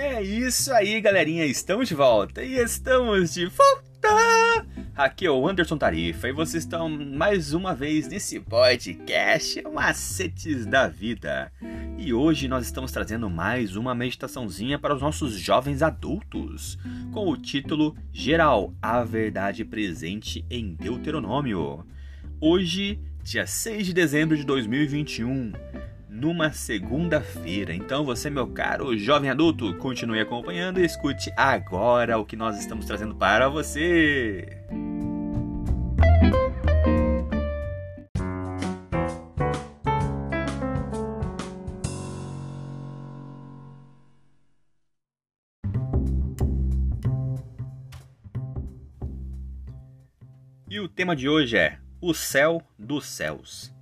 É isso aí, galerinha. Estamos de volta e estamos de volta. Aqui é o Anderson Tarifa e vocês estão mais uma vez nesse podcast Macetes da Vida. E hoje nós estamos trazendo mais uma meditaçãozinha para os nossos jovens adultos, com o título Geral, a verdade presente em Deuteronômio. Hoje, dia 6 de dezembro de 2021 numa segunda-feira. Então você, meu caro jovem adulto, continue acompanhando e escute agora o que nós estamos trazendo para você. E o tema de hoje é o céu dos céus.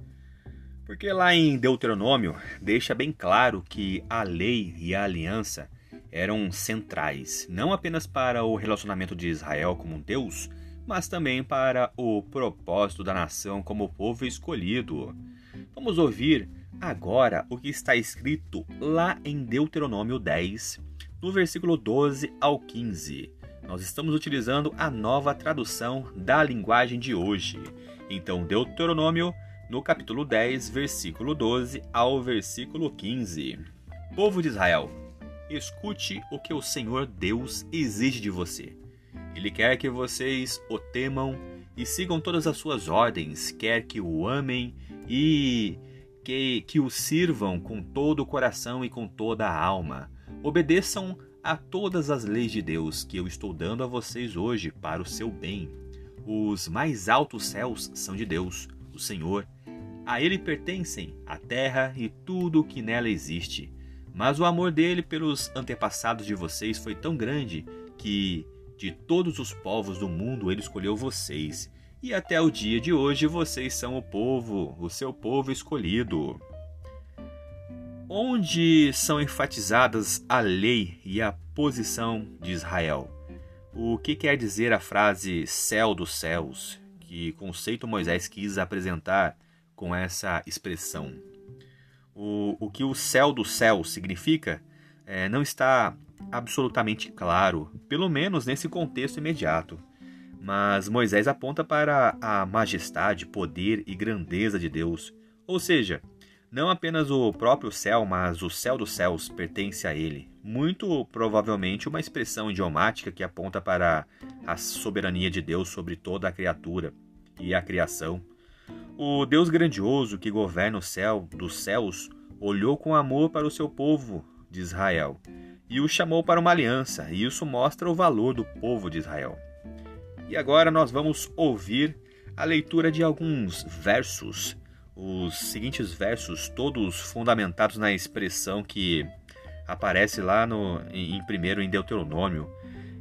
Porque lá em Deuteronômio deixa bem claro que a lei e a aliança eram centrais, não apenas para o relacionamento de Israel como Deus, mas também para o propósito da nação como povo escolhido. Vamos ouvir agora o que está escrito lá em Deuteronômio 10, no versículo 12 ao 15. Nós estamos utilizando a nova tradução da linguagem de hoje. Então, Deuteronômio no capítulo 10, versículo 12 ao versículo 15. Povo de Israel, escute o que o Senhor Deus exige de você. Ele quer que vocês o temam e sigam todas as suas ordens, quer que o amem e que, que o sirvam com todo o coração e com toda a alma. Obedeçam a todas as leis de Deus que eu estou dando a vocês hoje para o seu bem. Os mais altos céus são de Deus, o Senhor, a ele pertencem a terra e tudo o que nela existe. Mas o amor dele pelos antepassados de vocês foi tão grande que, de todos os povos do mundo, ele escolheu vocês. E até o dia de hoje vocês são o povo, o seu povo escolhido. Onde são enfatizadas a lei e a posição de Israel? O que quer dizer a frase céu dos céus? Que conceito Moisés quis apresentar com essa expressão. O, o que o céu do céu significa é, não está absolutamente claro, pelo menos nesse contexto imediato. Mas Moisés aponta para a majestade, poder e grandeza de Deus. Ou seja, não apenas o próprio céu, mas o céu dos céus pertence a ele. Muito provavelmente uma expressão idiomática que aponta para a soberania de Deus sobre toda a criatura e a criação. O Deus grandioso que governa o céu dos céus olhou com amor para o seu povo de Israel e o chamou para uma aliança, e isso mostra o valor do povo de Israel. E agora nós vamos ouvir a leitura de alguns versos, os seguintes versos, todos fundamentados na expressão que aparece lá no, em, em primeiro em Deuteronômio.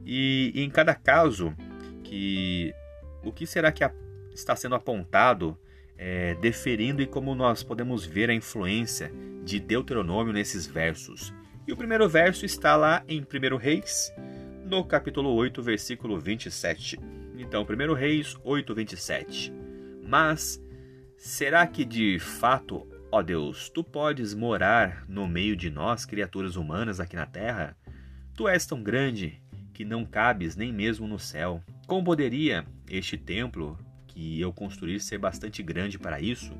E, em cada caso, que o que será que está sendo apontado é, deferindo e como nós podemos ver a influência de Deuteronômio nesses versos. E o primeiro verso está lá em 1 Reis, no capítulo 8, versículo 27. Então, 1 Reis 8, 27. Mas será que de fato, ó Deus, tu podes morar no meio de nós, criaturas humanas aqui na terra? Tu és tão grande que não cabes nem mesmo no céu. Como poderia este templo que eu construir ser bastante grande para isso?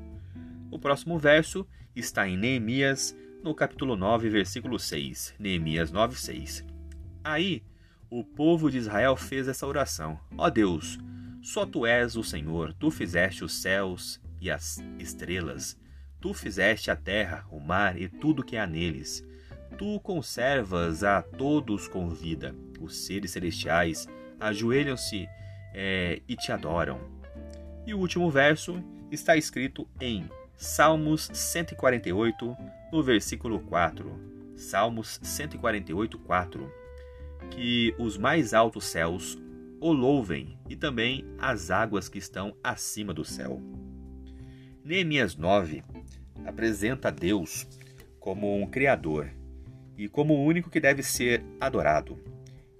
O próximo verso está em Neemias, no capítulo 9, versículo 6. Neemias 9, 6. Aí, o povo de Israel fez essa oração: Ó Deus, só tu és o Senhor, tu fizeste os céus e as estrelas, tu fizeste a terra, o mar e tudo que há neles. Tu conservas a todos com vida. Os seres celestiais ajoelham-se é, e te adoram. E o último verso está escrito em Salmos 148, no versículo 4. Salmos 148, 4. Que os mais altos céus o louvem e também as águas que estão acima do céu. Neemias 9 apresenta Deus como um Criador e como o único que deve ser adorado.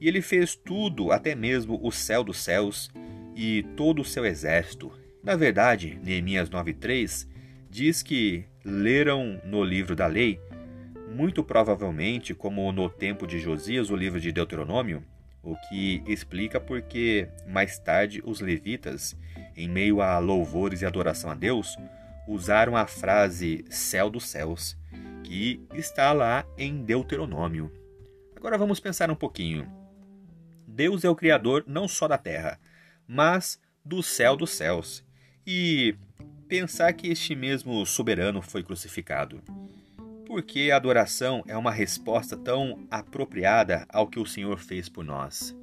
E ele fez tudo, até mesmo o céu dos céus, e todo o seu exército. Na verdade, Neemias 9:3 diz que leram no livro da lei muito provavelmente, como no tempo de Josias, o livro de Deuteronômio, o que explica porque mais tarde os levitas, em meio a louvores e adoração a Deus, usaram a frase céu dos céus, que está lá em Deuteronômio. Agora vamos pensar um pouquinho. Deus é o Criador não só da terra, mas do céu dos céus. E pensar que este mesmo soberano foi crucificado. Porque a adoração é uma resposta tão apropriada ao que o Senhor fez por nós.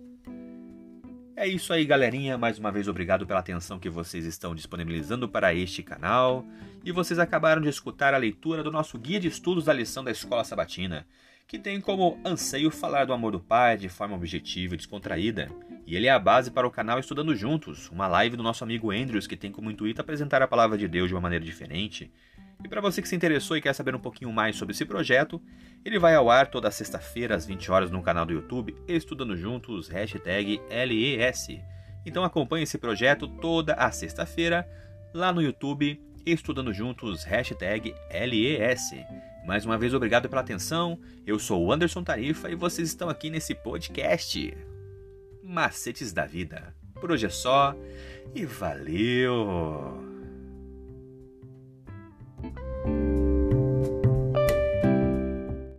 É isso aí, galerinha. Mais uma vez, obrigado pela atenção que vocês estão disponibilizando para este canal. E vocês acabaram de escutar a leitura do nosso guia de estudos da lição da Escola Sabatina, que tem como anseio falar do amor do Pai de forma objetiva e descontraída. E ele é a base para o canal Estudando Juntos, uma live do nosso amigo Andrews que tem como intuito apresentar a palavra de Deus de uma maneira diferente e para você que se interessou e quer saber um pouquinho mais sobre esse projeto, ele vai ao ar toda sexta-feira às 20 horas no canal do YouTube Estudando Juntos, hashtag LES. Então acompanhe esse projeto toda a sexta-feira lá no YouTube Estudando Juntos, hashtag LES. Mais uma vez, obrigado pela atenção. Eu sou o Anderson Tarifa e vocês estão aqui nesse podcast. Macetes da Vida. Por hoje é só e valeu!